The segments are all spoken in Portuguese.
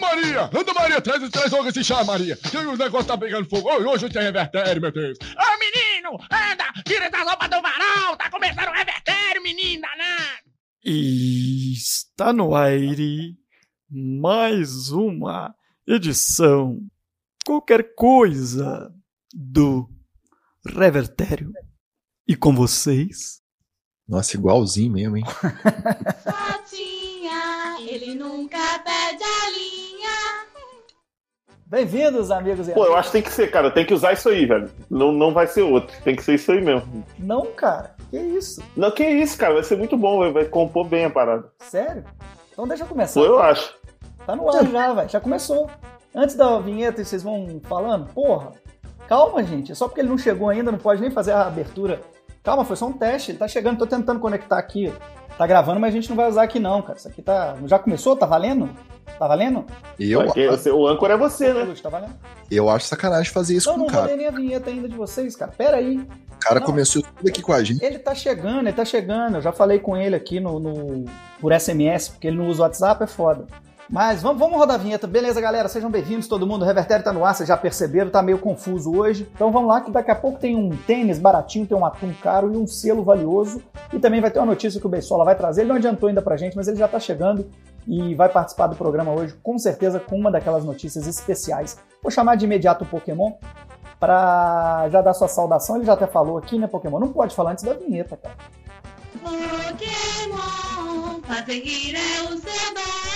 Maria! Anda, Maria, traz, traz logo esse chá, Maria. Que o negócio tá pegando fogo. Hoje tem revertério, meu Deus. Ô, menino, anda, tira essa roupa do varal. Tá começando o revertério, menino danado. E está no aire mais uma edição qualquer coisa do Revertério. E com vocês, Nossa, igualzinho mesmo, hein? Jotinha, ele nunca perde a linha. Bem-vindos, amigos e Pô, eu acho que tem que ser, cara. Tem que usar isso aí, velho. Não, não vai ser outro. Tem que ser isso aí mesmo. Não, cara. Que isso? Não, que isso, cara. Vai ser muito bom. Vai, vai compor bem a parada. Sério? Então deixa eu começar. Pô, eu acho. Tá no ar já, velho. Já começou. Antes da vinheta, vocês vão falando? Porra. Calma, gente. É só porque ele não chegou ainda, não pode nem fazer a abertura. Calma, foi só um teste. Ele tá chegando, tô tentando conectar aqui. Tá gravando, mas a gente não vai usar aqui não, cara. Isso aqui tá. Já começou? Tá valendo? Tá valendo? Eu, Vai que você- o âncora é você, né? Luz, Tá valendo? eu acho sacanagem fazer isso Não, com não o cara. rodei nem a vinheta ainda de vocês, cara. Pera aí. O cara Não. começou tudo aqui com a gente. Ele tá chegando, ele tá chegando. Eu já falei com ele aqui no, no- por SMS, porque ele não usa o WhatsApp, é foda. Mas vamos, vamos rodar a vinheta. Beleza, galera? Sejam bem-vindos, todo mundo. O Revertério tá no ar, vocês já perceberam, tá meio confuso hoje. Então vamos lá, que daqui a pouco tem um tênis baratinho, tem um atum caro e um selo valioso. E também vai ter uma notícia que o Beisola vai trazer. Ele não adiantou ainda pra gente, mas ele já tá chegando e vai participar do programa hoje, com certeza, com uma daquelas notícias especiais. Vou chamar de imediato o Pokémon pra já dar sua saudação. Ele já até falou aqui, né, Pokémon? Não pode falar antes da vinheta, cara. Pokémon, fazer rir é o seu dom.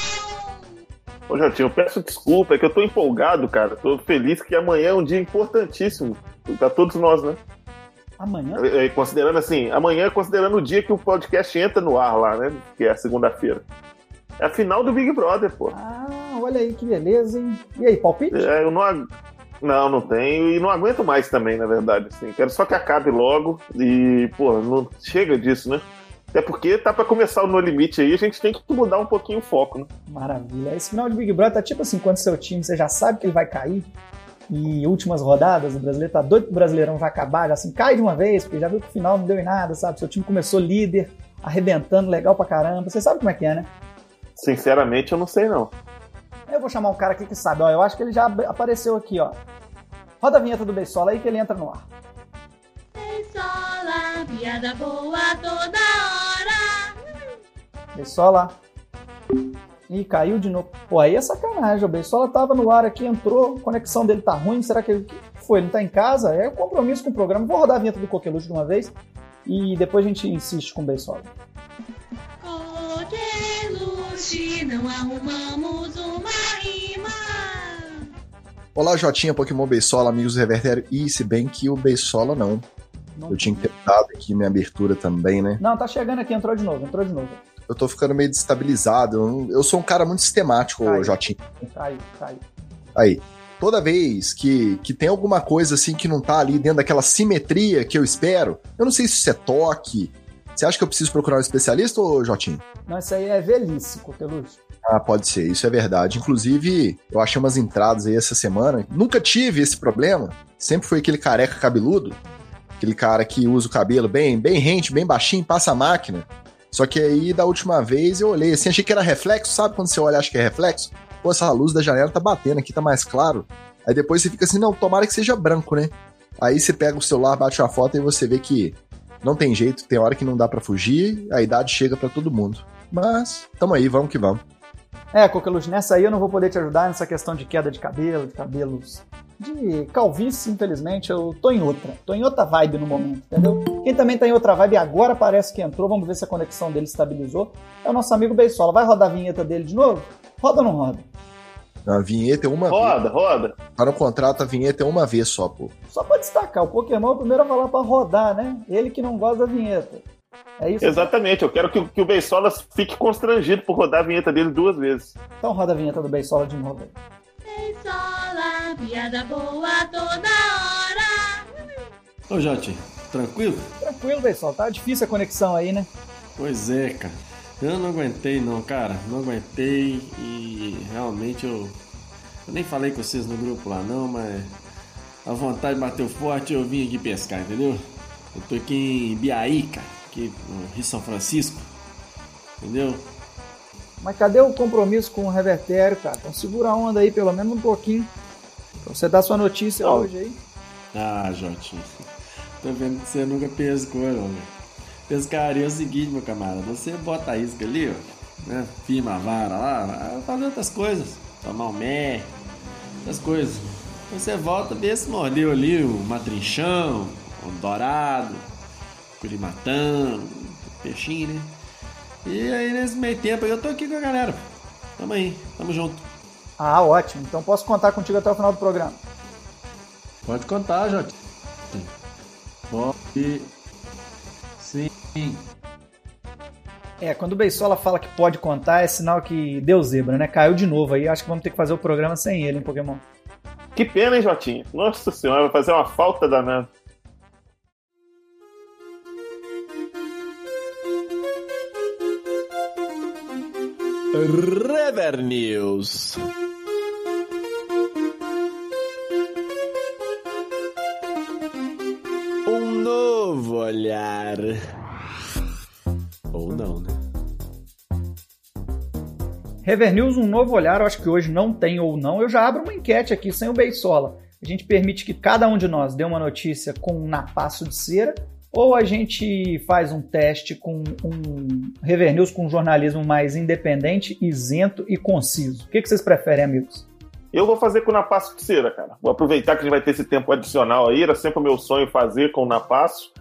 Ô, Jotinho, eu peço desculpa. É que eu tô empolgado, cara. Tô feliz que amanhã é um dia importantíssimo. Pra todos nós, né? Amanhã? É, Considerando assim, amanhã considerando o dia que o podcast entra no ar lá, né? Que é a segunda-feira. É a final do Big Brother, pô. Ah, olha aí que beleza, hein? E aí, palpite? É, eu não, ag- não, não tenho e não aguento mais também, na verdade. Assim. Quero só que acabe logo e, pô, não chega disso, né? Até porque tá pra começar o No Limite aí, a gente tem que mudar um pouquinho o foco, né? Maravilha. Esse final de Big Brother tá tipo assim, quando seu time você já sabe que ele vai cair e últimas rodadas, o brasileiro tá doido pro Brasileirão já acabar, já assim, cai de uma vez, porque já viu que o final não deu em nada, sabe? Seu time começou líder, arrebentando, legal pra caramba. Você sabe como é que é, né? Sinceramente, eu não sei não. Eu vou chamar um cara aqui que sabe, ó. Eu acho que ele já apareceu aqui, ó. Roda a vinheta do Beisola aí que ele entra no ar. Sola, piada boa toda. Beisola. Ih, caiu de novo. Pô, aí é sacanagem. O Beisola tava no ar aqui, entrou, a conexão dele tá ruim. Será que ele o que foi? Ele não tá em casa? É um compromisso com o programa. Vou rodar a vinheta do Coqueluche de uma vez e depois a gente insiste com o Beisola. Coqueluche, não arrumamos uma rima. Olá, Jotinha, Pokémon Beisola, amigos do Revertério. E se bem que o Beisola não. Não, Eu tinha dado aqui minha abertura também, né? não, tá chegando aqui, entrou de novo, entrou de novo. Eu tô ficando meio destabilizado. Eu, não- eu sou um cara muito sistemático, Caiu. Jotinha. Caiu, caiu. Aí. Toda vez que, que tem alguma coisa assim que não tá ali dentro daquela simetria que eu espero, eu não sei se isso é toque. Você acha que eu preciso procurar um especialista, ô Jotinho? Não, isso aí é velhice, Coqueluche. Ah, pode ser, isso é verdade. Inclusive, eu achei umas entradas aí essa semana. Nunca tive esse problema. Sempre foi aquele careca cabeludo. Aquele cara que usa o cabelo bem, bem rente, bem baixinho, passa a máquina. Só que aí, da última vez, eu olhei assim, achei que era reflexo. Sabe quando você olha acha que é reflexo? Pô, essa luz da janela tá batendo aqui, tá mais claro. Aí depois você fica assim, não, tomara que seja branco, né? Aí você pega o celular, bate uma foto e você vê que não tem jeito, tem hora que não dá pra fugir, a idade chega pra todo mundo. Mas, tamo aí, vamos que vamos. É, Coqueluche, nessa aí eu não vou poder te ajudar nessa questão de queda de cabelo, de cabelos. De calvície, infelizmente, eu tô em outra. Tô em outra vibe no momento, entendeu? Quem também tá em outra vibe agora parece que entrou, vamos ver se a conexão dele estabilizou. É o nosso amigo Beisola. Vai rodar a vinheta dele de novo? Roda ou não roda? A vinheta é uma vez. Roda, roda. Tá no contrato, a vinheta é uma vez só, pô. Só pra destacar, o Pokémon é o primeiro a falar pra rodar, né? Ele que não gosta da vinheta. É isso? Exatamente, eu quero que, o- que o Beisola fique constrangido por rodar a vinheta dele duas vezes. Então roda a vinheta do Beisola de novo aí. Piada boa toda hora. Ô, Jote, tranquilo? Tranquilo, Beisola. Tá difícil a conexão aí, né? Pois é, cara. Eu não aguentei não, cara. Não aguentei e realmente eu. Eu nem falei com vocês no grupo lá não, mas a vontade bateu forte eu vim aqui pescar, entendeu? Eu tô aqui em Biaí, cara, aqui no Rio São Francisco, entendeu? Mas cadê o compromisso com o Revertério, cara? Então segura a onda aí pelo menos um pouquinho. Você dar sua notícia hoje aí. Ah, Jotinho. Tô vendo que você nunca pescou, não, velho. Pescaria é o seguinte, meu camarada. Você bota a isca ali, ó. Né? Firma a vara lá, fazer outras coisas. Tomar um mé, outras coisas. Você volta, vê se mordeu ali o matrinchão, o dourado, curimatão, peixinho, né? E aí nesse meio tempo eu tô aqui com a galera. Tamo aí, tamo junto. Ah, ótimo. Então posso contar contigo até o final do programa. Pode contar, Jotinho. Pode. Sim. É, quando o Beisola fala que pode contar, é sinal que deu zebra, né? Caiu de novo aí. Acho que vamos ter que fazer o programa sem ele, hein, Pokémon? Que pena, hein, Jotinha? Nossa senhora, vai fazer uma falta danada. Rever News. Um novo olhar. Ou não, né? Rever News, um novo olhar. Eu acho que hoje não tem ou não. Eu já abro uma enquete aqui sem o Beisola. A gente permite que cada um de nós dê uma notícia com um napaço de cera. Ou a gente faz um teste com um Rever News com um jornalismo mais independente, isento e conciso. O que vocês preferem, amigos? Eu vou fazer com o Napasso de cera, cara. Vou aproveitar que a gente vai ter esse tempo adicional aí. Era sempre o meu sonho fazer com o Napasso.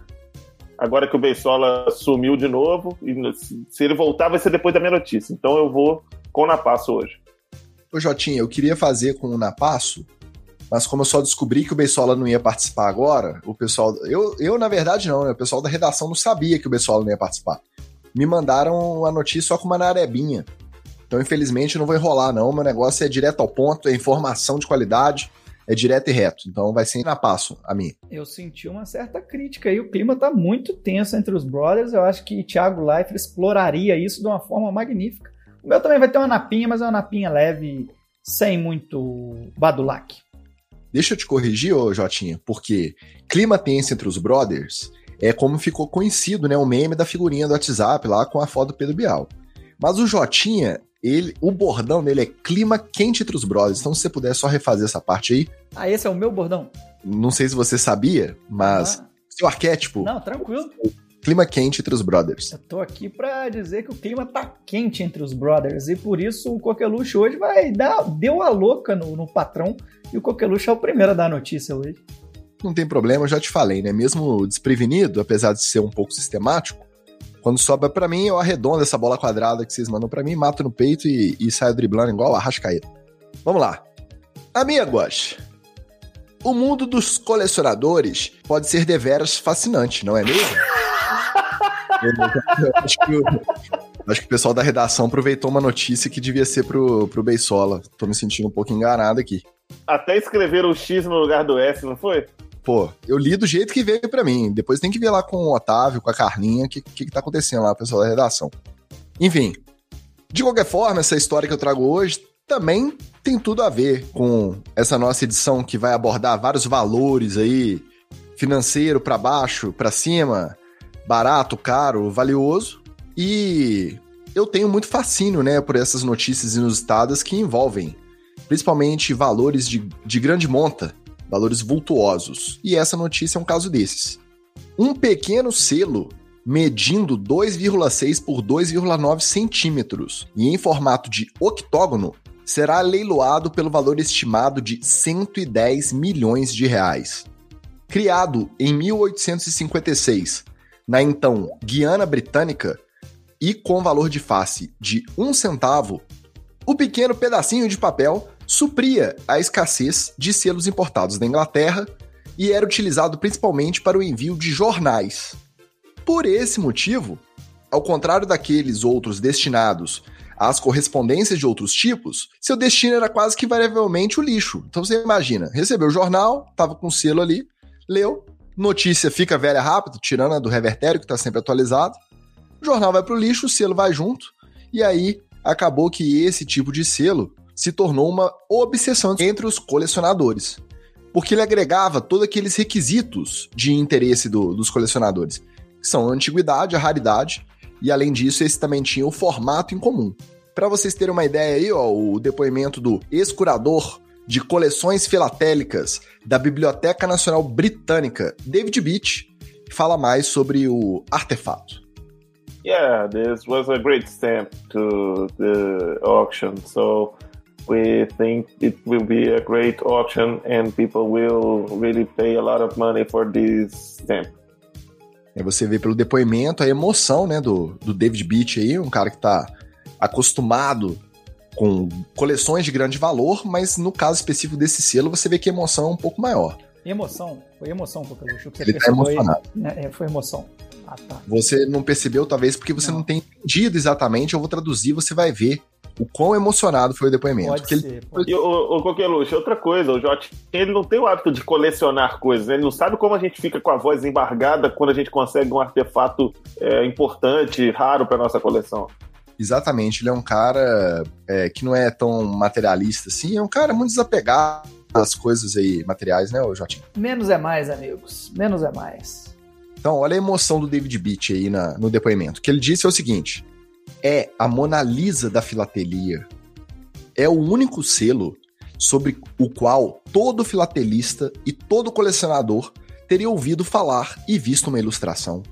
Agora que o Beisola sumiu de novo, e se ele voltar vai ser depois da minha notícia. Então eu vou com o Napasso hoje. Ô Jotinha, eu queria fazer com o Napasso, mas como eu só descobri que o Beisola não ia participar agora, o pessoal. Eu, eu na verdade, não, né? O pessoal da redação não sabia que o Beisola não ia participar. Me mandaram a notícia só com uma narebinha. Então, infelizmente, não vou enrolar, não. Meu negócio é direto ao ponto, é informação de qualidade, é direto e reto. Então, vai ser na passo a mim. Eu senti uma certa crítica aí. O clima tá muito tenso entre os brothers. Eu acho que Thiago Leifert exploraria isso de uma forma magnífica. O meu também vai ter uma napinha, mas é uma napinha leve, sem muito badulac. Deixa eu te corrigir, ô Jotinha, porque clima tenso entre os brothers é como ficou conhecido, né? O meme da figurinha do WhatsApp lá com a foto do Pedro Bial. Mas o Jotinha, ele, o bordão dele é clima quente entre os brothers. Então, se você puder só refazer essa parte aí, Ah, esse é o meu bordão? não sei se você sabia, mas Ah, seu arquétipo, não, tranquilo. Clima quente entre os brothers. Eu tô aqui pra dizer que o clima tá quente entre os brothers e por isso o Coqueluche hoje vai dar, deu a louca no, no patrão e o Coqueluche é o primeiro a dar a notícia hoje. Não tem problema, eu já te falei, né? Mesmo desprevenido, apesar de ser um pouco sistemático, quando sobra pra mim, eu arredondo essa bola quadrada que vocês mandam pra mim, mato no peito e, e saio driblando igual a Rascaeta. Vamos lá. Amigos, o mundo dos colecionadores pode ser deveras fascinante, não é mesmo? Acho, que o, acho que o pessoal da redação aproveitou uma notícia que devia ser pro, pro Beisola. Tô me sentindo um pouco enganado aqui. Até escreveram o X no lugar do S, não foi? Pô, eu li do jeito que veio pra mim. Depois tem que ver lá com o Otávio, com a Carlinha, o que, que, que tá acontecendo lá, o pessoal da redação. Enfim, de qualquer forma, essa história que eu trago hoje também tem tudo a ver com essa nossa edição que vai abordar vários valores aí, financeiro pra baixo, pra cima, barato, caro, valioso. E eu tenho muito fascínio, né, por essas notícias inusitadas que envolvem principalmente valores de, de grande monta, valores vultuosos. E essa notícia é um caso desses. Um pequeno selo medindo 2,6 por 2,9 centímetros e em formato de octógono será leiloado pelo valor estimado de 110 milhões de reais. Criado em 1856 na então Guiana Britânica e com valor de face de um centavo, o pequeno pedacinho de papel supria a escassez de selos importados da Inglaterra e era utilizado principalmente para o envio de jornais. Por esse motivo, ao contrário daqueles outros destinados às correspondências de outros tipos, seu destino era quase que variavelmente o lixo. Então você imagina, recebeu o jornal, estava com o selo ali, leu, notícia fica velha rápido, tirando a do revertério que está sempre atualizado, o jornal vai para o lixo, o selo vai junto, e aí acabou que esse tipo de selo se tornou uma obsessão entre os colecionadores, porque ele agregava todos aqueles requisitos de interesse do- dos colecionadores, que são a antiguidade, a raridade, e além disso, esse também tinha o formato em comum. Pra vocês terem uma ideia aí, ó, o depoimento do ex-curador de coleções filatélicas da Biblioteca Nacional Britânica, David Beach, fala mais sobre o artefato. Yeah, this was a great stamp to the auction. So we think it will be a great auction and people will really pay a lot of money for this stamp. Aí você vê pelo depoimento a emoção, né, do, do David Beach aí, um cara que tá acostumado com coleções de grande valor, mas no caso específico desse selo, você vê que a emoção é um pouco maior. Emoção, foi emoção, Coqueluche. Ele tá aí, emocionado. né, é, foi emoção. Ah, tá. Você não percebeu, talvez, porque você não, tem entendido exatamente, eu vou traduzir, você vai ver o quão emocionado foi o depoimento. Pode Porque ele- ser. pode E o, o Coqueluche, outra coisa, o Jotinho, ele não tem o hábito de colecionar coisas, né? ele não sabe como a gente fica com a voz embargada quando a gente consegue um artefato é, importante, raro para nossa coleção. Exatamente, ele é um cara é, que não é tão materialista assim, é um cara muito desapegado às coisas aí materiais, né, Jotinho? Menos é mais, amigos. Menos é mais. Então, olha a emoção do David Beach aí na- no depoimento. O que ele disse é o seguinte: é a Mona Lisa da filatelia. É o único selo sobre o qual todo filatelista e todo colecionador teria ouvido falar e visto uma ilustração.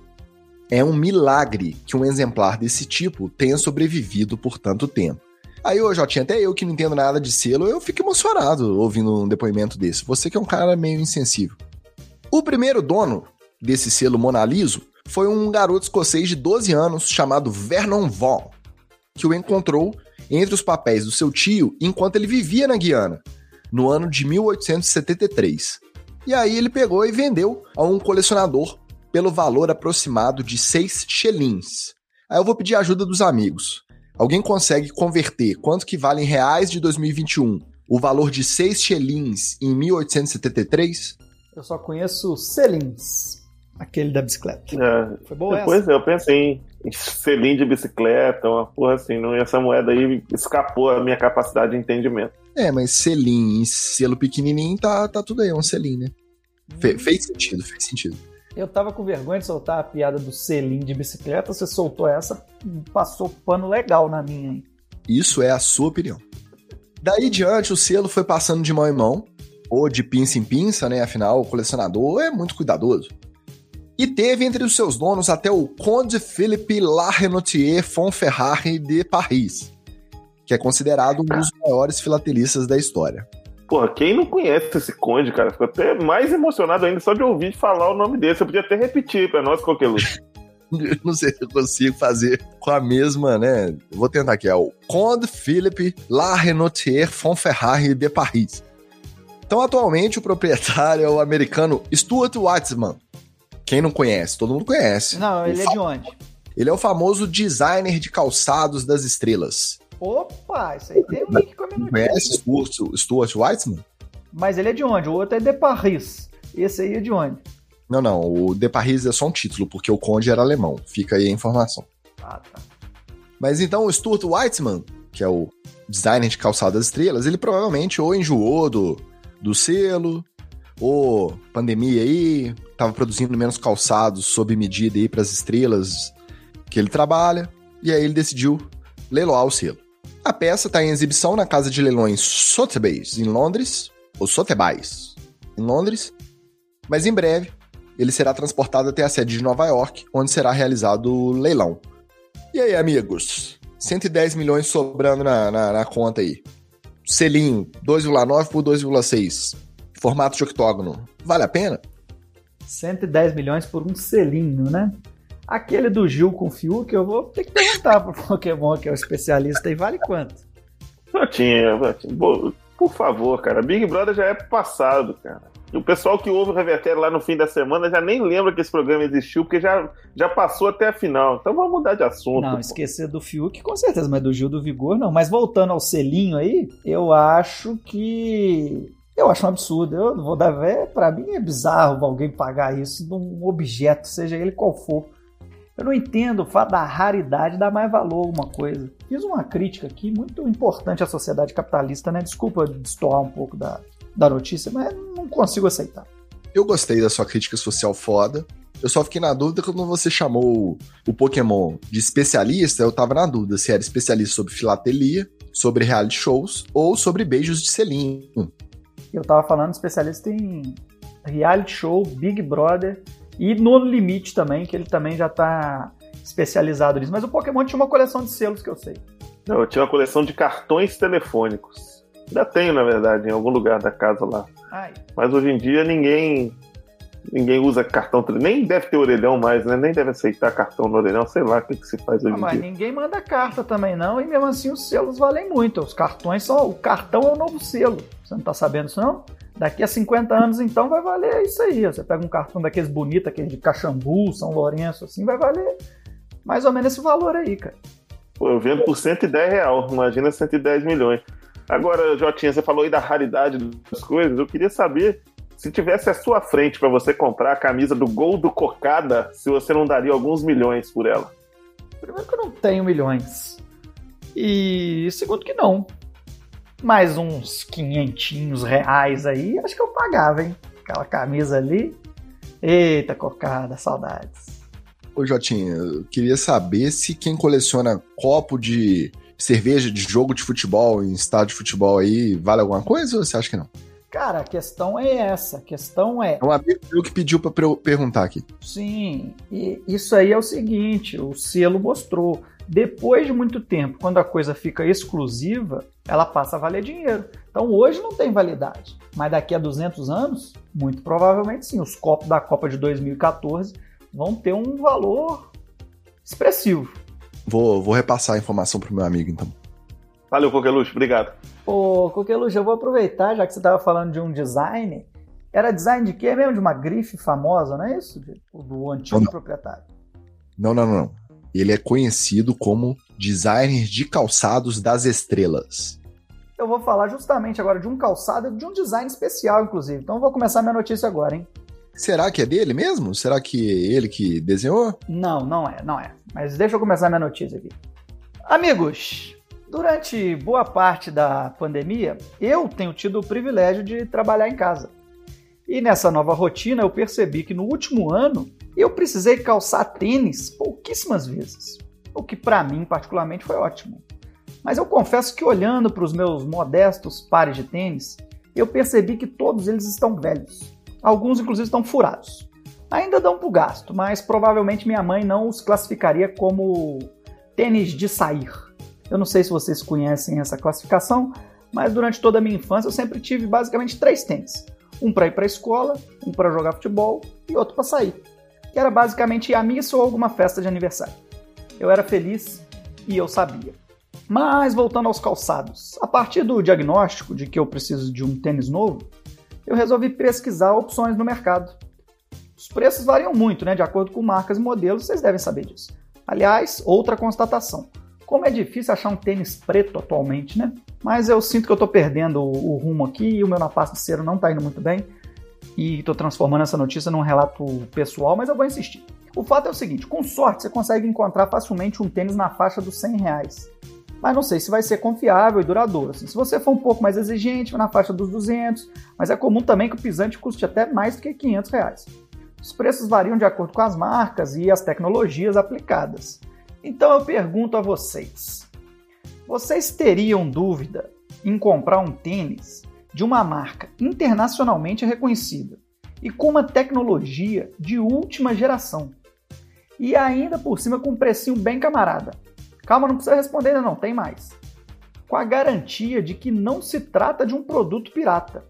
É um milagre que um exemplar desse tipo tenha sobrevivido por tanto tempo. Aí, ô Jotinha, até eu que não entendo nada de selo, eu fico emocionado ouvindo um depoimento desse. Você que é um cara meio insensível. O primeiro dono desse selo Mona Lisa foi um garoto escocês de 12 anos chamado Vernon Vaughan, que o encontrou entre os papéis do seu tio enquanto ele vivia na Guiana, no ano de 1873. E aí ele pegou e vendeu a um colecionador pelo valor aproximado de 6 shillings. Aí eu vou pedir a ajuda dos amigos. Alguém consegue converter quanto que vale em reais de 2021 o valor de 6 shillings em 1873? Eu só conheço Celins, aquele da bicicleta. É, Foi boa essa? Pois é, eu pensei em selim de bicicleta, uma porra assim, não, essa moeda aí escapou a minha capacidade de entendimento. É, mas selim selo pequenininho tá, tá tudo aí, é um selim, né? Fe- fez sentido, fez sentido. Eu tava com vergonha de soltar a piada do selim de bicicleta, você soltou essa, passou pano legal na minha. hein? Isso é a sua opinião. Daí diante, o selo foi passando de mão em mão, ou de pinça em pinça, né? Afinal, o colecionador é muito cuidadoso. E teve entre os seus donos até o Conde Philippe Larrenotier Fonferrari de Paris, que é considerado um dos maiores filatelistas da história. Porra, quem não conhece esse conde, cara? Ficou até mais emocionado ainda só de ouvir falar o nome dele. Você podia até repetir pra nós, Coqueluche. Eu não sei se eu consigo fazer com a mesma, né? Vou tentar aqui, é o Conde Philippe Larrenotier Fonferrari de Paris. Então, atualmente, o proprietário é o americano Stuart Weitzman. Quem não conhece? Todo mundo conhece. Não, ele é de onde? Ele é o famoso designer de calçados das estrelas. Opa, isso aí tem um link com a minha notícia. conhece Stuart, Stuart Weitzman? Mas ele é de onde? O outro é de Paris. Esse aí é de onde? Não, não. O de Paris é só um título, porque o Conde era alemão. Fica aí a informação. Ah, tá. Mas então o Stuart Weitzman, que é o designer de calçado das estrelas, ele provavelmente ou enjoou do, do selo, ou pandemia aí, tava produzindo menos calçados sob medida aí para as estrelas que ele trabalha, e aí ele decidiu leiloar o selo. A peça está em exibição na casa de leilões Sotheby's, em Londres, ou Sotheby's, em Londres, mas em breve ele será transportado até a sede de Nova York, onde será realizado o leilão. E aí, amigos? 110 milhões sobrando na, na, na conta aí. Selinho, 2,9 por 2,6. Formato de octógono. Vale a pena? 110 milhões por um selinho, né? Aquele do Gil com Fiuk, eu vou ter que perguntar pro Pokémon, que é o especialista, e vale quanto? Jotinha, Jotinha, bo- por favor, cara. Big Brother já é passado, cara. E o pessoal que ouve o Revertério lá no fim da semana já nem lembra que esse programa existiu, porque já, já passou até a final. Então vamos mudar de assunto. Não, pô. esquecer do Fiuk, com certeza, mas do Gil do Vigor, não. Mas voltando ao selinho aí, eu acho que. Eu acho um absurdo. Eu vou dar vé. Pra mim é bizarro alguém pagar isso num objeto, seja ele qual for. Eu não entendo o fato da raridade dar mais valor a alguma coisa. Fiz uma crítica aqui muito importante à sociedade capitalista, né? Desculpa destoar um pouco da, da notícia, mas não consigo aceitar. Eu gostei da sua crítica social foda. Eu só fiquei na dúvida quando você chamou o Pokémon de especialista, eu tava na dúvida se era especialista sobre filatelia, sobre reality shows ou sobre beijos de selinho. Eu tava falando especialista em reality show, Big Brother e No Limite também, que ele também já tá especializado nisso. Mas o Pokémon tinha uma coleção de selos que eu sei. Não, eu tinha uma coleção de cartões telefônicos. Ainda tenho, na verdade, em algum lugar da casa lá. Ai, Mas hoje em dia ninguém ninguém usa cartão, nem deve ter orelhão mais, né? Nem deve aceitar cartão no orelhão, sei lá o que, que se faz hoje ah, em mas dia. ninguém manda carta também não, e mesmo assim os selos valem muito. Os cartões são. O cartão é o novo selo. Você não tá sabendo isso não? Daqui a 50 anos, então, vai valer isso aí. Você pega um cartão daqueles bonitos, aquele de Caxambu, São Lourenço, assim, vai valer mais ou menos esse valor aí, cara. Pô, eu vendo por 110 real, imagina 110 milhões. Agora, Jotinha, você falou aí da raridade das coisas, eu queria saber se tivesse à sua frente para você comprar a camisa do Gol do Cocada, se você não daria alguns milhões por ela. Primeiro que eu não tenho milhões. E segundo que não. Mais uns quinhentinhos reais aí, acho que eu pagava, hein? Aquela camisa ali. Eita, cocada, saudades. Ô Jotinha, eu queria saber se quem coleciona copo de cerveja de jogo de futebol em estádio de futebol aí vale alguma coisa ou você acha que não? Cara, a questão é essa. A questão é, É um amigo meu que pediu pra eu perguntar aqui. sim, e isso aí é o seguinte, o selo mostrou. Depois de muito tempo, quando a coisa fica exclusiva, ela passa a valer dinheiro. Então hoje não tem validade, mas daqui a 200 anos, muito provavelmente sim, os copos da Copa de 2014 vão ter um valor expressivo. Vou, vou repassar a informação pro meu amigo então. Valeu, Coqueluche, obrigado. Ô, Coqueluche, eu vou aproveitar, já que você estava falando de um design. Era design de quê mesmo? De uma grife famosa, não é isso? Do antigo Não. proprietário. Não, não, não, não. Ele é conhecido como designer de calçados das estrelas. Eu vou falar justamente agora de um calçado de um design especial, inclusive. Então eu vou começar minha notícia agora, hein? Será que é dele mesmo? Será que é ele que desenhou? Não, não é, não é. Mas deixa eu começar minha notícia aqui. Amigos, durante boa parte da pandemia, eu tenho tido o privilégio de trabalhar em casa. E nessa nova rotina eu percebi que no último ano eu precisei calçar tênis pouquíssimas vezes. O que para mim particularmente foi ótimo. Mas eu confesso que olhando para os meus modestos pares de tênis, eu percebi que todos eles estão velhos. Alguns inclusive estão furados. Ainda dão pro gasto, mas provavelmente minha mãe não os classificaria como tênis de sair. Eu não sei se vocês conhecem essa classificação, mas durante toda a minha infância eu sempre tive basicamente três tênis. Um para ir para a escola, um para jogar futebol e outro para sair. Que era basicamente à missa ou alguma festa de aniversário. Eu era feliz e eu sabia. Mas voltando aos calçados, a partir do diagnóstico de que eu preciso de um tênis novo, eu resolvi pesquisar opções no mercado. Os preços variam muito, né, de acordo com marcas e modelos, vocês devem saber disso. Aliás, outra constatação. Como é difícil achar um tênis preto atualmente, né? Mas eu sinto que eu tô perdendo o, rumo aqui e o meu napaço de cera não tá indo muito bem. E tô transformando essa notícia num relato pessoal, mas eu vou insistir. O fato é o seguinte, com sorte você consegue encontrar facilmente um tênis na faixa dos 100 reais. Mas não sei se vai ser confiável e duradouro. Assim, se você for um pouco mais exigente, na faixa dos 200, mas é comum também que o pisante custe até mais do que 500 reais. Os preços variam de acordo com as marcas e as tecnologias aplicadas. Então eu pergunto a vocês: vocês teriam dúvida em comprar um tênis de uma marca internacionalmente reconhecida e com uma tecnologia de última geração? E ainda por cima com um precinho bem camarada. Calma, não precisa responder ainda não, tem mais. Com a garantia de que não se trata de um produto pirata.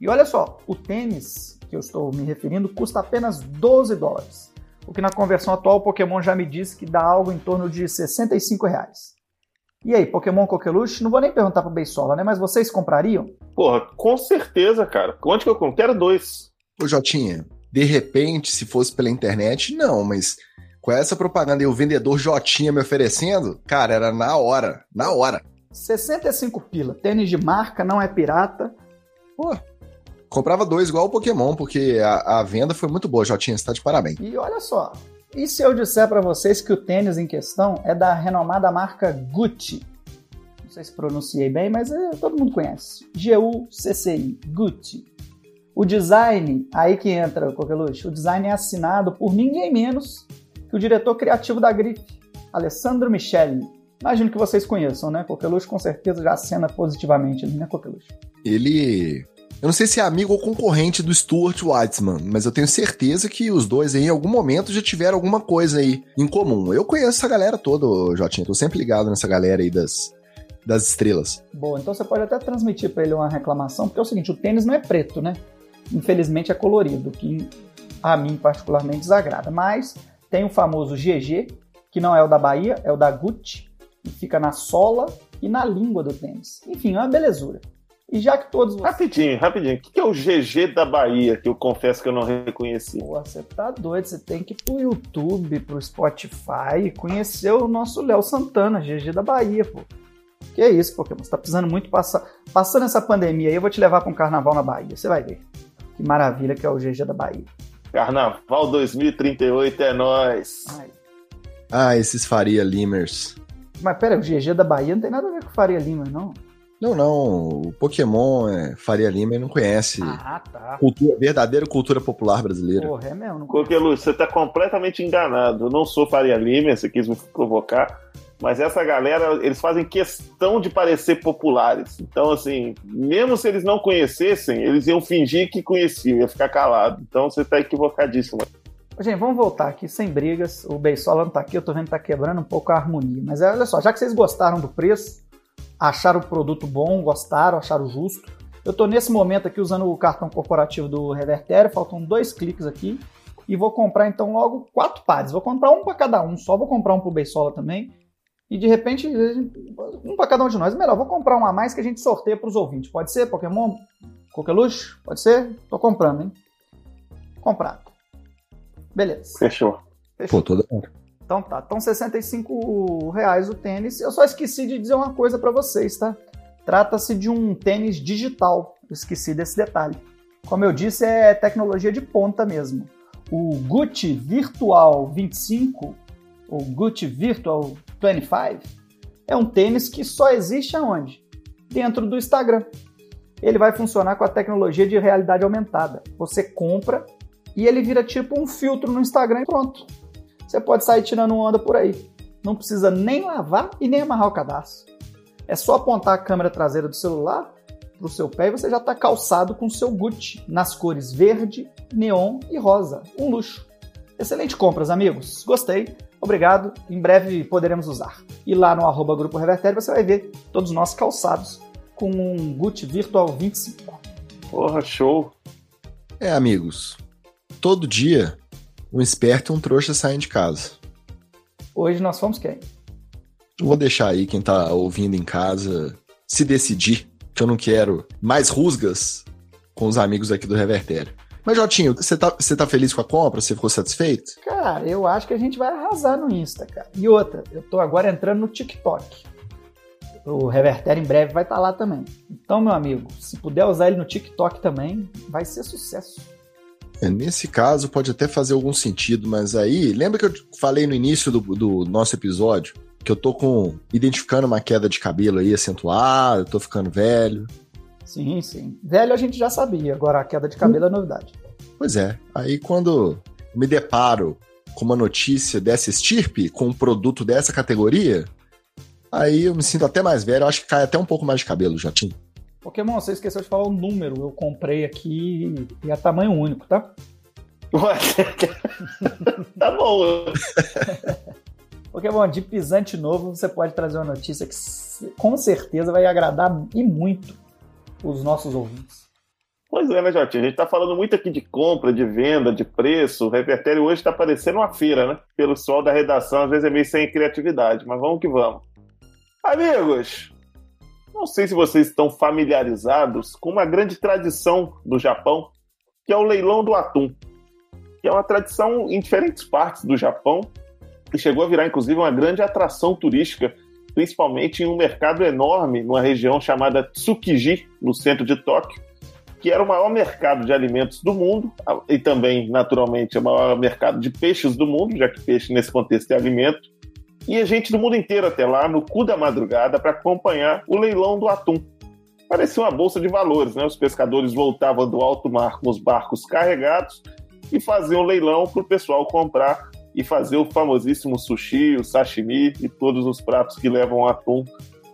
E olha só, o tênis que eu estou me referindo custa apenas 12 dólares. O que na conversão atual o Pokémon já me disse que dá algo em torno de 65 reais. E aí, Pokémon Coqueluche? Não vou nem perguntar pro Beisola, né? Mas vocês comprariam? Porra, com certeza, cara. Onde que eu compro? Quero dois. Ô Jotinha, de repente, se fosse pela internet, não, mas com essa propaganda e o vendedor Jotinha me oferecendo, cara, era na hora, na hora. 65 pila. Tênis de marca, não é pirata. Pô, comprava dois igual o Pokémon, porque a, a venda foi muito boa, Jotinha, você tá de parabéns. E olha só, e se eu disser para vocês que o tênis em questão é da renomada marca Gucci? Não sei se pronunciei bem, mas é, todo mundo conhece. G-U-C-C-I, Gucci. O design, aí que entra, Coqueluche, o design é assinado por ninguém menos que o diretor criativo da Grife, Alessandro Michele. Imagino que vocês conheçam, né? Coqueluche com certeza já acena positivamente né, Coqueluche? Ele. Eu não sei se é amigo ou concorrente do Stuart Weitzman, mas eu tenho certeza que os dois aí, em algum momento já tiveram alguma coisa aí em comum. Eu conheço essa galera toda, Jotinha. Tô sempre ligado nessa galera aí das, das estrelas. Boa, então você pode até transmitir para ele uma reclamação, porque é o seguinte, o tênis não é preto, né? Infelizmente é colorido, que a mim particularmente desagrada. Mas tem o famoso GG, que não é o da Bahia, é o da Gucci, e fica na sola e na língua do tênis. Enfim, é uma belezura. E já que todos vocês... Rapidinho, rapidinho. O que que é o GG da Bahia, que eu confesso que eu não reconheci? Pô, você tá doido, você tem que ir pro YouTube, pro Spotify e conhecer o nosso Léo Santana, GG da Bahia, pô. Que isso, Pokémon, você tá precisando muito passar. Passando essa pandemia aí, eu vou te levar pra um carnaval na Bahia, você vai ver. Que maravilha que é o GG da Bahia. Carnaval 2038 é nós. Ai. Ah, esses Faria Limers. Mas pera, o GG da Bahia não tem nada a ver com Faria Lima, não. Não, não. O Pokémon é Faria Lima e não conhece Ah, tá. cultura, verdadeira cultura popular brasileira. Porra, é mesmo. Não Coqueluche, você tá completamente enganado. Eu não sou Faria Lima, você quis me provocar. Mas essa galera, eles fazem questão de parecer populares. Então, assim, mesmo se eles não conhecessem, eles iam fingir que conheciam, ia ficar calado. Então você tá equivocadíssimo. Gente, vamos voltar aqui sem brigas. O Beisola não tá aqui, eu tô vendo que tá quebrando um pouco a harmonia. Mas é, olha só, já que vocês gostaram do preço, acharam o produto bom, gostaram, acharam justo, eu tô nesse momento aqui usando o cartão corporativo do Revertério, faltam dois cliques aqui. E vou comprar então logo quatro pares. Vou comprar um para cada um, só vou comprar um pro Beisola também. E de repente, um para cada um de nós. Melhor, vou comprar um a mais que a gente sorteia pros ouvintes. Pode ser, Pokémon? Coqueluche? Pode ser? Tô comprando, hein? Comprado. Beleza. Fechou. Fechou. Pô, toda. Então tá, então 65 reais o tênis. Eu só esqueci de dizer uma coisa para vocês, tá? Trata-se de um tênis digital. Eu esqueci desse detalhe. Como eu disse, é tecnologia de ponta mesmo. O Gucci Virtual 25, ou Gucci Virtual 25, é um tênis que só existe aonde? Dentro do Instagram. Ele vai funcionar com a tecnologia de realidade aumentada. Você compra e ele vira tipo um filtro no Instagram e pronto. Você pode sair tirando onda por aí. Não precisa nem lavar e nem amarrar o cadastro. É só apontar a câmera traseira do celular para o seu pé e você já está calçado com o seu Gucci nas cores verde, neon e rosa. Um luxo. Excelente compras, amigos. Gostei. Obrigado. Em breve poderemos usar. E lá no arroba Grupo Revertério você vai ver todos nós calçados com um Gucci Virtual 25. Porra, show. É, amigos. Todo dia, um esperto e um trouxa saem de casa. Hoje nós fomos quem? Vou deixar aí quem tá ouvindo em casa se decidir, que eu não quero mais rusgas com os amigos aqui do Revertério. Mas, Jotinho, você tá, você tá feliz com a compra? Você ficou satisfeito? Cara, eu acho que a gente vai arrasar no Insta, cara. E outra, eu tô agora entrando no TikTok. O Revertério em breve vai estar lá também. Então, meu amigo, se puder usar ele no TikTok também, vai ser sucesso. É, nesse caso, pode até fazer algum sentido, mas aí, lembra que eu falei no início do, do nosso episódio que eu tô com identificando uma queda de cabelo aí acentuada, eu tô ficando velho. Sim, sim. Velho a gente já sabia, agora a queda de cabelo é novidade. Pois é. Aí quando me deparo com uma notícia dessa estirpe, com um produto dessa categoria, aí eu me sinto até mais velho, eu acho que cai até um pouco mais de cabelo, Jotinho. Pokémon, você esqueceu de falar o número. Eu comprei aqui e é tamanho único, tá? Ué, tá bom. Pokémon, de pisante novo, você pode trazer uma notícia que com certeza vai agradar e muito os nossos ouvintes. Pois é, né, Jotinho? A gente tá falando muito aqui de compra, de venda, de preço. O revertério hoje tá parecendo uma feira, né? Pelo sol da redação, às vezes é meio sem criatividade, mas vamos que vamos. Amigos, não sei se vocês estão familiarizados com uma grande tradição do Japão, que é o leilão do atum. Que é uma tradição em diferentes partes do Japão, que chegou a virar, inclusive, uma grande atração turística, principalmente em um mercado enorme, numa região chamada Tsukiji, no centro de Tóquio, que era o maior mercado de alimentos do mundo e também, naturalmente, o maior mercado de peixes do mundo, já que peixe nesse contexto é alimento. E a gente do mundo inteiro até lá, no cu da madrugada, para acompanhar o leilão do atum. parecia uma bolsa de valores, né? Os pescadores voltavam do alto mar com os barcos carregados e faziam leilão para o pessoal comprar e fazer o famosíssimo sushi, o sashimi e todos os pratos que levam atum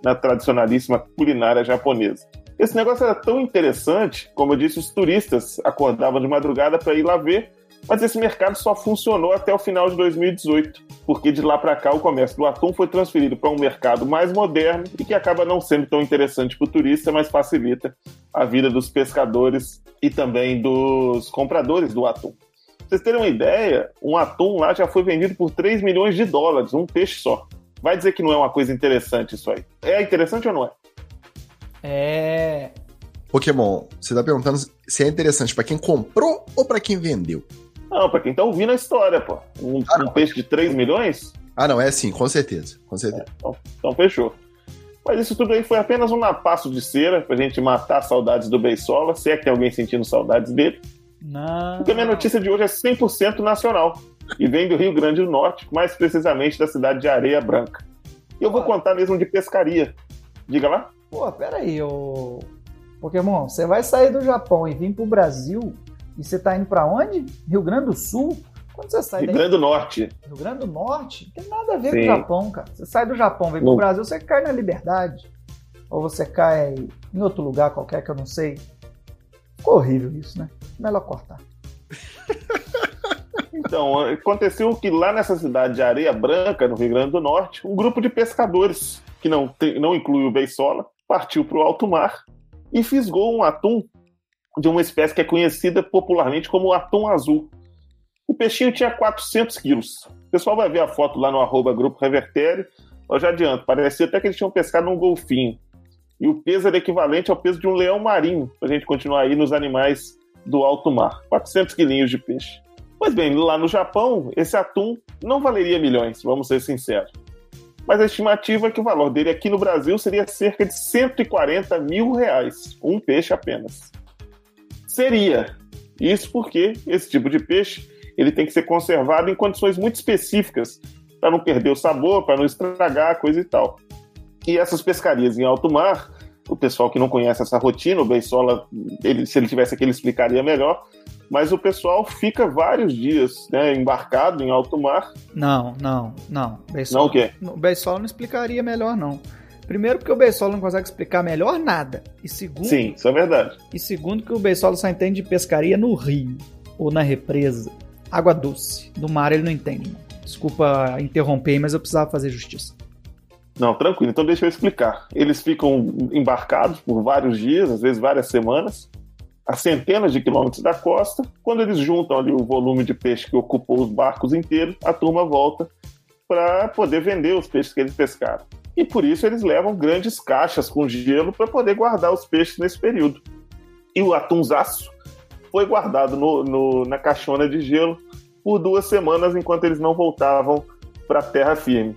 na tradicionalíssima culinária japonesa. Esse negócio era tão interessante, como eu disse, os turistas acordavam de madrugada para ir lá ver, mas esse mercado só funcionou até o final de 2018, porque de lá para cá o comércio do atum foi transferido para um mercado mais moderno e que acaba não sendo tão interessante para o turista, mas facilita a vida dos pescadores e também dos compradores do atum. Pra vocês terem uma ideia, um atum lá já foi vendido por 3 milhões de dólares, um peixe só. Vai dizer que não é uma coisa interessante isso aí. É interessante ou não é? É. Pokémon, você tá perguntando se é interessante pra quem comprou ou pra quem vendeu? Não, pra quem tá ouvindo a história, pô. Um, Ah, um peixe de 3 milhões? Ah, não, é sim, com certeza. Com certeza. Então, então fechou. Mas isso tudo aí foi apenas um napaço de cera pra gente matar saudades do Beisola, se é que tem alguém sentindo saudades dele. Não. Porque a minha notícia de hoje é 100% nacional e vem do Rio Grande do Norte, mais precisamente da cidade de Areia Branca. E eu vou contar mesmo de pescaria. Diga lá. Pô, pera aí, ô. Pokémon, você vai sair do Japão e vir pro Brasil e você tá indo pra onde? Rio Grande do Sul? Quando você sai Rio daí? Grande do Norte. Rio Grande do Norte? Não tem nada a ver Sim. com o Japão, cara. Você sai do Japão, vem pro Não. Brasil, você cai na liberdade. Ou você cai em outro lugar qualquer que eu não sei. Ficou horrível isso, né? Melhor cortar. Então, aconteceu que lá nessa cidade de Areia Branca, no Rio Grande do Norte, um grupo de pescadores, que não, tem- não inclui o Beisola, partiu para o alto mar e fisgou um atum de uma espécie que é conhecida popularmente como atum azul. O peixinho tinha 400 quilos. O pessoal vai ver a foto lá no arroba Grupo Revertério. Eu já adianto, parecia até que eles tinham pescado um golfinho. E o peso era equivalente ao peso de um leão marinho, para a gente continuar aí nos animais do alto mar. 400 quilinhos de peixe. Pois bem, lá no Japão, esse atum não valeria milhões, vamos ser sinceros. Mas a estimativa é que o valor dele aqui no Brasil seria cerca de 140 mil reais, um peixe apenas. Seria. Isso porque esse tipo de peixe ele tem que ser conservado em condições muito específicas para não perder o sabor, para não estragar, coisa e tal. E essas pescarias em alto mar, o pessoal que não conhece essa rotina, o Beisola, ele, se ele tivesse aqui, ele explicaria melhor. Mas o pessoal fica vários dias né, embarcado em alto mar. Não, não, não. Não Beisola, o quê? o Beisola não explicaria melhor, não. Primeiro porque o Beisola não consegue explicar melhor nada. E segundo, Sim, isso é verdade. E segundo que o Beisola só entende de pescaria no rio ou na represa. Água doce. Do mar ele não entende. Desculpa interromper, mas eu precisava fazer justiça. Não, tranquilo. Então deixa eu explicar. Eles ficam embarcados por vários dias, às vezes várias semanas, a centenas de quilômetros da costa. Quando eles juntam ali o volume de peixe que ocupou os barcos inteiros, a turma volta para poder vender os peixes que eles pescaram. E por isso eles levam grandes caixas com gelo para poder guardar os peixes nesse período. E o atunzaço foi guardado no- no- na caixona de gelo por duas semanas enquanto eles não voltavam para a terra firme.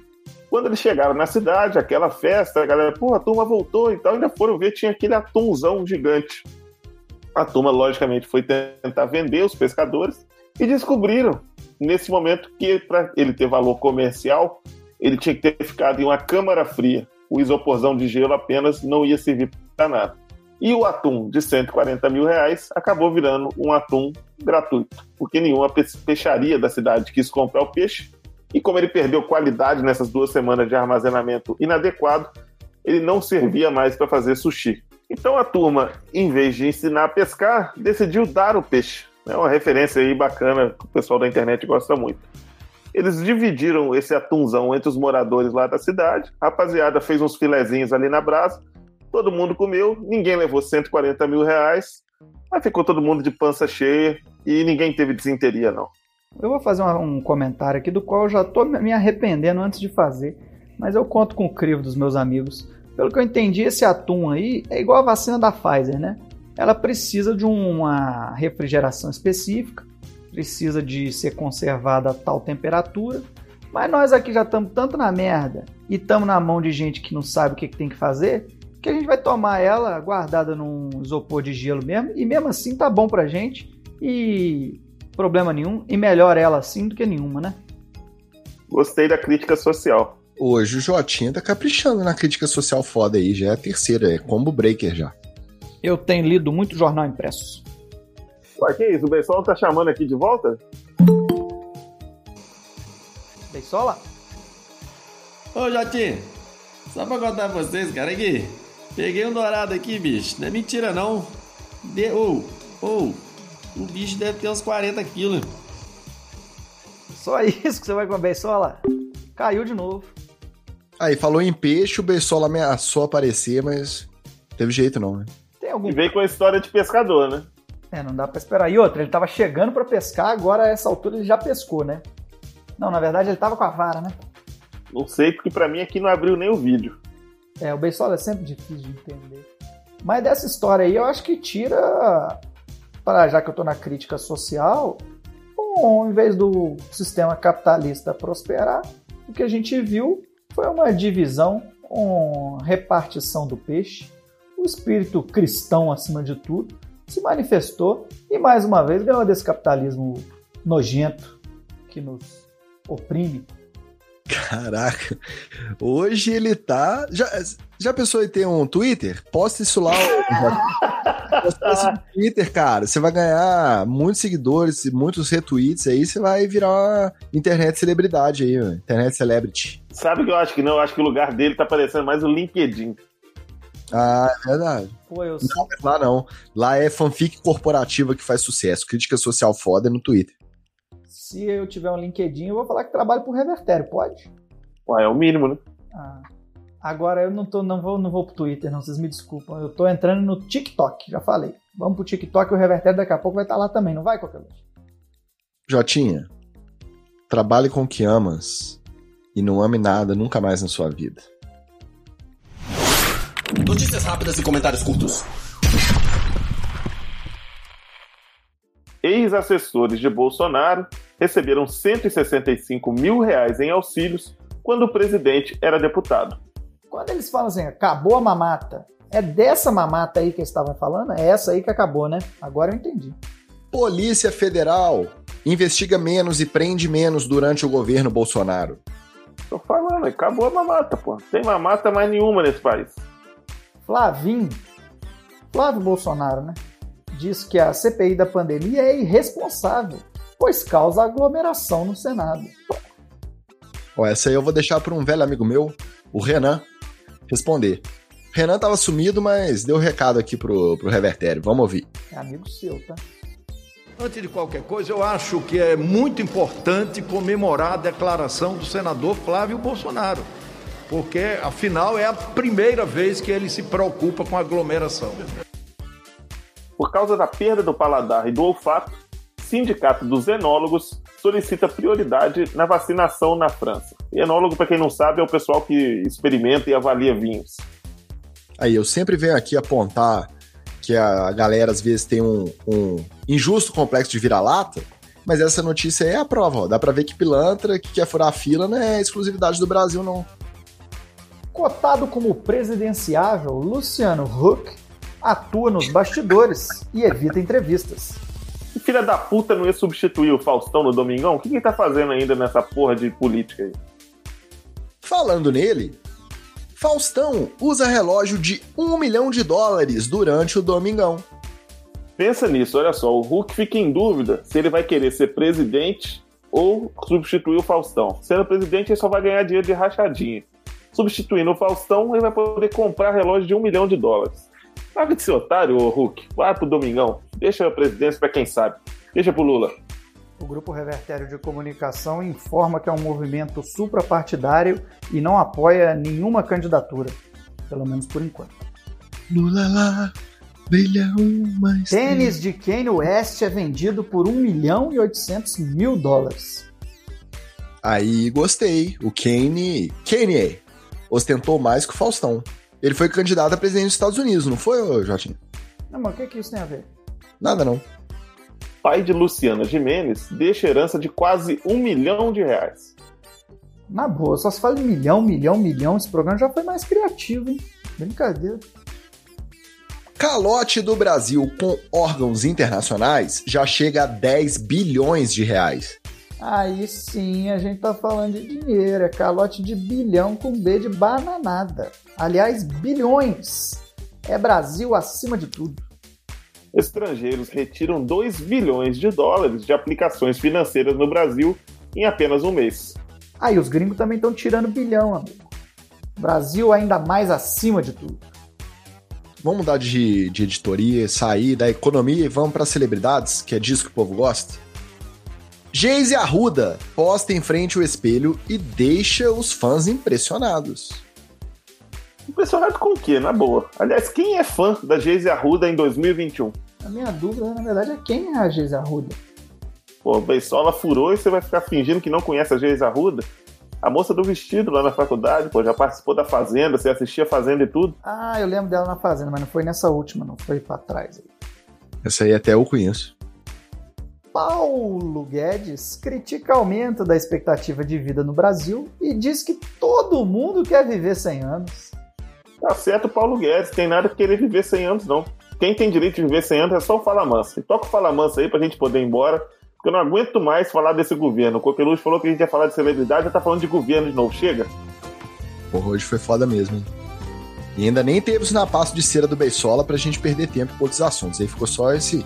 Quando eles chegaram na cidade, aquela festa, a galera, pô, a turma voltou e tal, ainda foram ver, tinha aquele atumzão gigante. A turma, logicamente, foi tentar vender os pescadores e descobriram, nesse momento, que para ele ter valor comercial, ele tinha que ter ficado em uma câmara fria. O isoporzão de gelo apenas não ia servir para nada. E o atum de 140 mil reais acabou virando um atum gratuito, porque nenhuma pe- peixaria da cidade quis comprar o peixe e como ele perdeu qualidade nessas duas semanas de armazenamento inadequado, ele não servia mais para fazer sushi. Então a turma, em vez de ensinar a pescar, decidiu dar o peixe. É uma referência aí bacana que o pessoal da internet gosta muito. Eles dividiram esse atunzão entre os moradores lá da cidade. A rapaziada fez uns filezinhos ali na brasa. Todo mundo comeu, ninguém levou 140 mil reais. Mas ficou todo mundo de pança cheia e ninguém teve desinteria, não. Eu vou fazer um comentário aqui do qual eu já tô me arrependendo antes de fazer, mas eu conto com o crivo dos meus amigos. Pelo que eu entendi, esse atum aí é igual a vacina da Pfizer, né? Ela precisa de uma refrigeração específica, precisa de ser conservada a tal temperatura, mas nós aqui já estamos tanto na merda e estamos na mão de gente que não sabe o que, que tem que fazer, que a gente vai tomar ela guardada num isopor de gelo mesmo, e mesmo assim tá bom pra gente e problema nenhum, e melhor ela assim do que nenhuma, né? Gostei da crítica social. Hoje o Jotinha tá caprichando na crítica social foda aí, já é a terceira, é combo breaker já. Eu tenho lido muito jornal impresso. Ué, que isso? O pessoal tá chamando aqui de volta? Beisola? Ô, Jotinho, só pra contar pra vocês, cara, aqui. Peguei um dourado aqui, bicho. Não é mentira, não. De... Ô, ô, o bicho deve ter uns 40 quilos. Só isso que você vai com a Beisola? Caiu de novo. Aí, falou em peixe, o Beisola ameaçou aparecer, mas teve jeito não, né? Tem algum. E veio com a história de pescador, né? É, não dá pra esperar. E outra, ele tava chegando pra pescar, agora a essa altura ele já pescou, né? Não, na verdade ele tava com a vara, né? Não sei, porque pra mim aqui não abriu nem o vídeo. É, o Beisola é sempre difícil de entender. Mas dessa história aí, eu acho que tira, para já que eu tô na crítica social, bom, em vez do sistema capitalista prosperar, o que a gente viu foi uma divisão, uma repartição do peixe, o espírito cristão acima de tudo se manifestou e mais uma vez ganhou desse capitalismo nojento que nos oprime. Caraca, hoje ele tá. Já, já pensou em ter um Twitter? Posta isso lá. Posta isso no Twitter, cara. Você vai ganhar muitos seguidores, muitos retweets aí, você vai virar uma internet celebridade aí, internet celebrity. Sabe o que eu acho que não? Eu acho que o lugar dele tá parecendo mais o LinkedIn. Ah, é verdade. Pô, eu Não, mas lá não. Lá é fanfic corporativa que faz sucesso. Crítica social foda é no Twitter. se eu tiver um LinkedIn, eu vou falar que trabalho por Revertério, pode? Ué, é o mínimo, né? Ah. Agora eu não tô, não vou, não vou pro Twitter, não, vocês me desculpam. Eu tô entrando no TikTok, já falei. Vamos pro TikTok, o Revertério daqui a pouco vai estar lá também, não vai, qualquer coisa? Jotinha, trabalhe com o que amas e não ame nada nunca mais na sua vida. Notícias rápidas e comentários curtos. Ex-assessores de Bolsonaro receberam 165 mil reais em auxílios quando o presidente era deputado. Quando eles falam assim, acabou a mamata, é dessa mamata aí que eles estavam falando? É essa aí que acabou, né? Agora eu entendi. Polícia Federal investiga menos e prende menos durante o governo Bolsonaro. Tô falando, acabou a mamata, pô. Tem mamata mais nenhuma nesse país. Flavinho, Flávio Bolsonaro, né? Diz que a CPI da pandemia é irresponsável, pois causa aglomeração no Senado. Ó, essa aí eu vou deixar para um velho amigo meu, o Renan, responder. Renan tava sumido, mas deu recado aqui pro, pro Revertério. Vamos ouvir. É amigo seu, tá? Antes de qualquer coisa, eu acho que é muito importante comemorar a declaração do senador Flávio Bolsonaro, porque afinal é a primeira vez que ele se preocupa com aglomeração. Por causa da perda do paladar e do olfato, Sindicato dos Enólogos solicita prioridade na vacinação na França. E enólogo, para quem não sabe, é o pessoal que experimenta e avalia vinhos. Aí, eu sempre venho aqui apontar que a galera às vezes tem um, um injusto complexo de vira-lata, mas essa notícia é a prova, ó. Dá pra ver que pilantra que quer furar a fila não é exclusividade do Brasil, não. Cotado como presidenciável, Luciano Huck atua nos bastidores e evita entrevistas. Que filha da puta não ia substituir o Faustão no Domingão? O que, ele tá fazendo ainda nessa porra de política aí? Falando nele, Faustão usa relógio de um milhão de dólares durante o Domingão. Pensa nisso, olha só, o Hulk fica em dúvida se ele vai querer ser presidente ou substituir o Faustão. Sendo presidente, ele só vai ganhar dinheiro de rachadinha. Substituindo o Faustão, ele vai poder comprar relógio de um milhão de dólares. Larga de ser otário, ô Hulk. Vai pro Domingão. Deixa a presidência pra quem sabe. Deixa pro Lula. O Grupo Revertério de Comunicação informa que é um movimento suprapartidário e não apoia nenhuma candidatura, pelo menos por enquanto. Lula lá, brilha uma estrela. Tênis de Kanye West é vendido por 1 milhão e 800 mil dólares. Aí gostei. O Kanye. Kanye ostentou mais que o Faustão. Ele foi candidato a presidente dos Estados Unidos, não foi, Jotinho? Não, mas o que, que isso tem a ver? Nada não. Pai de Luciana Jimenez deixa herança de quase um milhão de reais. Na boa, só se fala em milhão, milhão, milhão. Esse programa já foi mais criativo, hein? Brincadeira. Calote do Brasil com órgãos internacionais já chega a 10 bilhões de reais. Aí sim a gente tá falando de dinheiro. É calote de bilhão com B de bananada. Aliás, bilhões. É Brasil acima de tudo. Estrangeiros retiram 2 bilhões de dólares de aplicações financeiras no Brasil em apenas um mês. Aí os gringos também estão tirando bilhão, amigo. Brasil ainda mais acima de tudo. Vamos mudar de, de editoria, sair da economia e vamos para celebridades, que é disso que o povo gosta. Geise Arruda posta em frente ao espelho e deixa os fãs impressionados. Impressionado com o quê? Na boa. Aliás, quem é fã da Geise Arruda em 2021? A minha dúvida, na verdade, é quem é a Geise Arruda? Pô, Beisola furou e você vai ficar fingindo que não conhece a Geise Arruda? A moça do vestido lá na faculdade, pô, já participou da Fazenda, você assistia a Fazenda e tudo. Ah, eu lembro dela na Fazenda, mas não foi nessa última, não. Foi pra trás. Essa aí até eu conheço. Paulo Guedes critica aumento da expectativa de vida no Brasil e diz que todo mundo quer viver 100 anos. Tá certo, Paulo Guedes, tem nada que querer viver 100 anos, não. Quem tem direito de viver 100 anos é só o Fala Mansa. E toca o Fala Mansa aí pra gente poder ir embora, porque eu não aguento mais falar desse governo. O Coqueluche falou que a gente ia falar de celebridade, já tá falando de governo de novo. Chega? Porra, hoje foi foda mesmo, hein? E ainda nem teve o sinapasso de cera do Beisola pra gente perder tempo com outros assuntos. Aí ficou só esse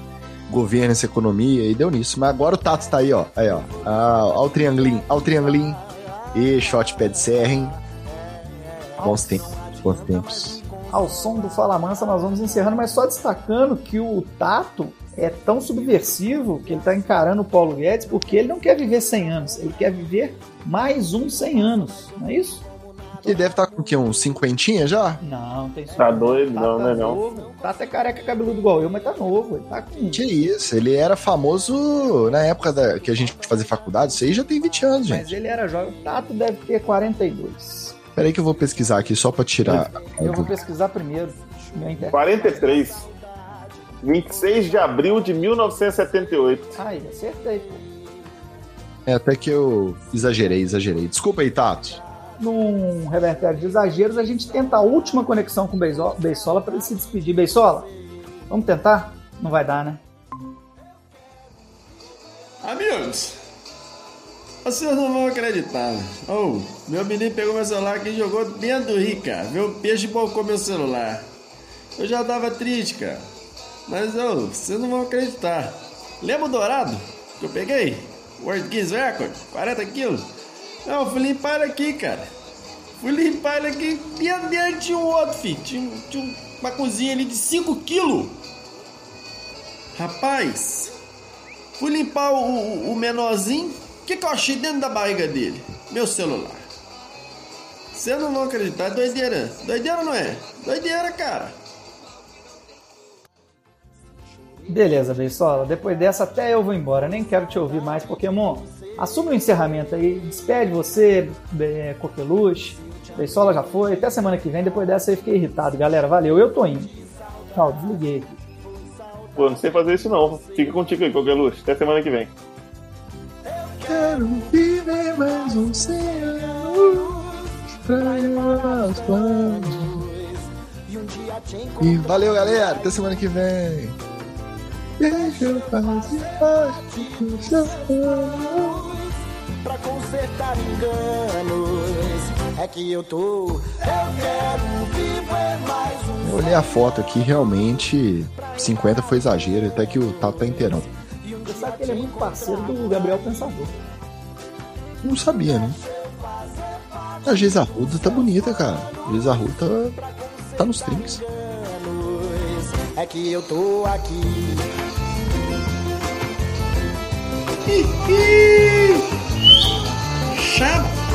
governo, essa economia e deu nisso. Mas agora o Tato tá aí, ó. Aí, ó. Ah, o triangulinho, ó o triangulinho. E shot pé de serra, hein? Bons tempos, bons tempos. Ao som do Fala Mansa, nós vamos encerrando, mas só destacando que o Tato é tão subversivo que ele tá encarando o Paulo Guedes porque ele não quer viver 100 anos, ele quer viver mais uns 100 anos, não é isso? Ele deve estar com o quê? Uns cinquentinha já? Não, tem. Tá doido? Não, tá né, não. novo. Tá até careca cabeludo igual eu, mas tá novo. Ele tá com. Que isso, ele era famoso na época da, que a gente fazia faculdade. Isso aí já tem 20 anos, Mas gente. ele era jovem. O Tato deve ter 42. Peraí que eu vou pesquisar aqui só pra tirar. Eu vou pesquisar primeiro. Minha internet. 43. 26 de abril de 1978. Aí, acertei, pô. É até que eu exagerei, exagerei. Desculpa aí, Tato. Num revertério de exageros, a gente tenta a última conexão com o Beiso- Beisola pra ele se despedir. Beisola, vamos tentar? Não vai dar, né? Amigos, vocês não vão acreditar. Oh, meu menino pegou meu celular e jogou dentro do. Viu? O peixe bocou meu celular. Eu já tava triste, cara. Mas, oh, vocês não vão acreditar. Lembra o dourado que eu peguei? World Guinness Record, 40 quilos. Não, eu fui limpar aqui, cara. Fui limpar aqui. Dentro dele tinha um outro, filho. Tinha, tinha uma cozinha ali de 5 quilos. Rapaz, Fui limpar o, o- o menorzinho. O que, que eu achei dentro da barriga dele? Meu celular. Vocês não vão acreditar, doideira. Doideira não é? Doideira, cara. Beleza, Beisola. Depois dessa, até eu vou embora. Nem quero te ouvir mais, Pokémon. Assume o encerramento aí. Despede você, é, Coqueluche. Beisola já foi. Até semana que vem. Depois dessa, eu fiquei irritado. Galera, valeu. Eu tô indo. Tchau, desliguei aqui. Pô, não sei fazer isso não. Fica contigo aí, Coqueluche. Até semana que vem. Quero viver mais um céu pra os planos. E valeu, galera. Até semana que vem. Deixa eu fazer parte do seu plano. Pra consertar enganos É que eu tô Eu quero viver mais um Eu olhei a foto aqui, realmente 50 foi exagero, até que o Tato tá inteirão. Você sabe que ele é muito parceiro do Gabriel Pensador. Não sabia, né? A Geisa Arruda tá bonita, cara. A Geisa Arruda tá, tá nos trinks. É que eu tô aqui Chato.